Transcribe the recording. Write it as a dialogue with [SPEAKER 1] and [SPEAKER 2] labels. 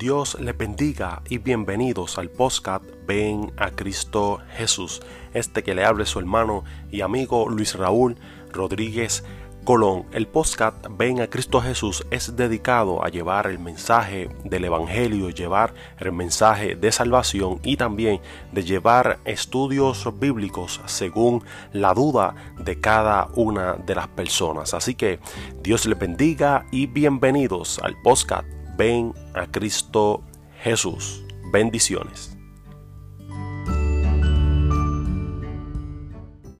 [SPEAKER 1] Dios le bendiga y bienvenidos al podcast Ven a Cristo Jesús. Este que le hable su hermano y amigo Luis Raúl Rodríguez Colón. El podcast Ven a Cristo Jesús es dedicado a llevar el mensaje del Evangelio, llevar el mensaje de salvación y también de llevar estudios bíblicos según la duda de cada una de las personas. Así que Dios le bendiga y bienvenidos al podcast Ven a Cristo Jesús. Bendiciones.